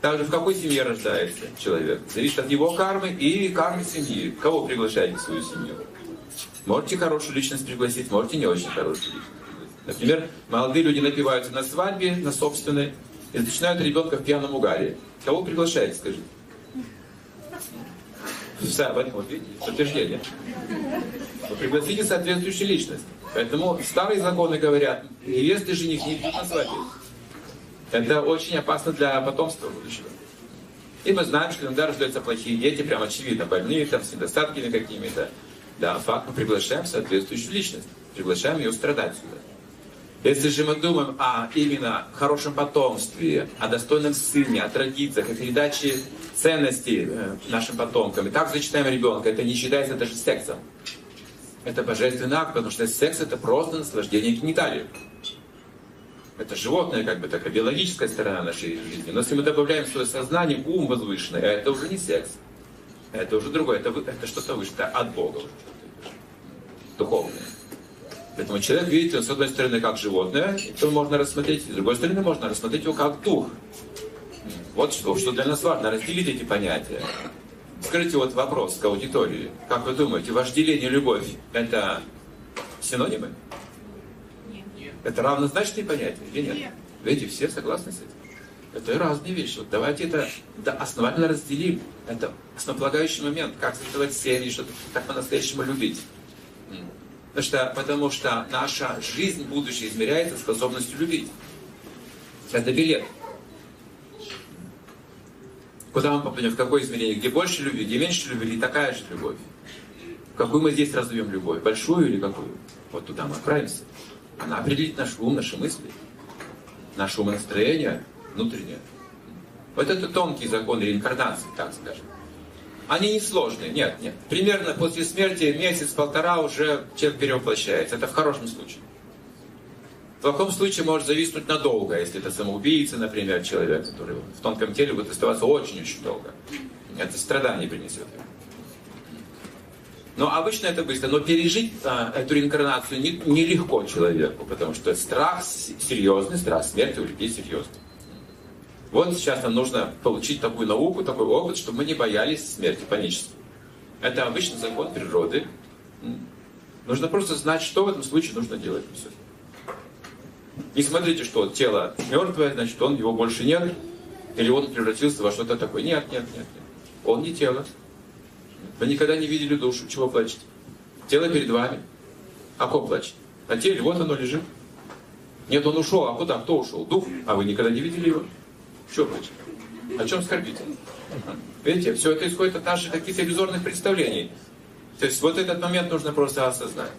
Также в какой семье рождается человек. Зависит от его кармы и кармы семьи. Кого приглашаете в свою семью? Можете хорошую личность пригласить, можете не очень хорошую личность. Например, молодые люди напиваются на свадьбе, на собственной, и начинают ребенка в пьяном угаре. Кого приглашаете, скажите? Все, вот видите, подтверждение. Вы пригласите соответствующую личность. Поэтому старые законы говорят, невесты жених не пьют на свадьбе. Это очень опасно для потомства будущего. И мы знаем, что иногда рождаются плохие дети, прям очевидно, больные, там, с недостатками какими-то. Да, факт, мы приглашаем соответствующую личность, приглашаем ее страдать сюда. Если же мы думаем о именно хорошем потомстве, о достойном сыне, о традициях, о передаче ценностей э, нашим потомкам, и так зачитаем ребенка, это не считается даже сексом. Это божественный акт, потому что секс это просто наслаждение гениталией. Это животное, как бы такая биологическая сторона нашей жизни. Но если мы добавляем в свое сознание ум возвышенный, это уже не секс. Это уже другое, это, это что-то выше, это от Бога уже духовное. Поэтому человек, видите, с одной стороны, как животное, то можно рассмотреть, с другой стороны, можно рассмотреть его как дух. Вот что, что для нас важно, разделить эти понятия. Скажите вот вопрос к аудитории. Как вы думаете, вожделение и любовь – это синонимы? Это равнозначные понятия или нет? Нет. Видите, все согласны с этим? Это разные вещи. Вот давайте это да, основательно разделим. Это основополагающий момент, как создавать семьи, что так по-настоящему любить. Потому что, потому что наша жизнь, будущее измеряется способностью любить. Это билет. Куда мы попадем, в какое измерение, где больше любви, где меньше любви, или такая же любовь. Какую мы здесь разовьем любовь, большую или какую? Вот туда мы отправимся. Она определит наш ум, наши мысли, наше умонастроение внутреннее. Вот это тонкие законы реинкарнации, так скажем. Они не сложные, нет, нет. Примерно после смерти месяц-полтора уже человек перевоплощается. Это в хорошем случае. В плохом случае может зависнуть надолго, если это самоубийца, например, человек, который в тонком теле будет оставаться очень-очень долго. Это страдание принесет. Но обычно это быстро. Но пережить а, эту реинкарнацию не- нелегко человеку, потому что страх серьезный, страх смерти у людей серьезный. Вот сейчас нам нужно получить такую науку, такой опыт, чтобы мы не боялись смерти панически. Это обычный закон природы. Нужно просто знать, что в этом случае нужно делать. и всё. Не смотрите, что тело мертвое, значит, он его больше нет, или он превратился во что-то такое. Нет, нет, нет, нет. Он не тело. Вы никогда не видели душу. Чего плачете? Тело перед вами. А кто плачет? На теле, вот оно лежит. Нет, он ушел. А куда? Кто ушел? Дух. А вы никогда не видели его? Чего плачете? О чем скорбите? Видите, все это исходит от наших каких-то иллюзорных представлений. То есть вот этот момент нужно просто осознать.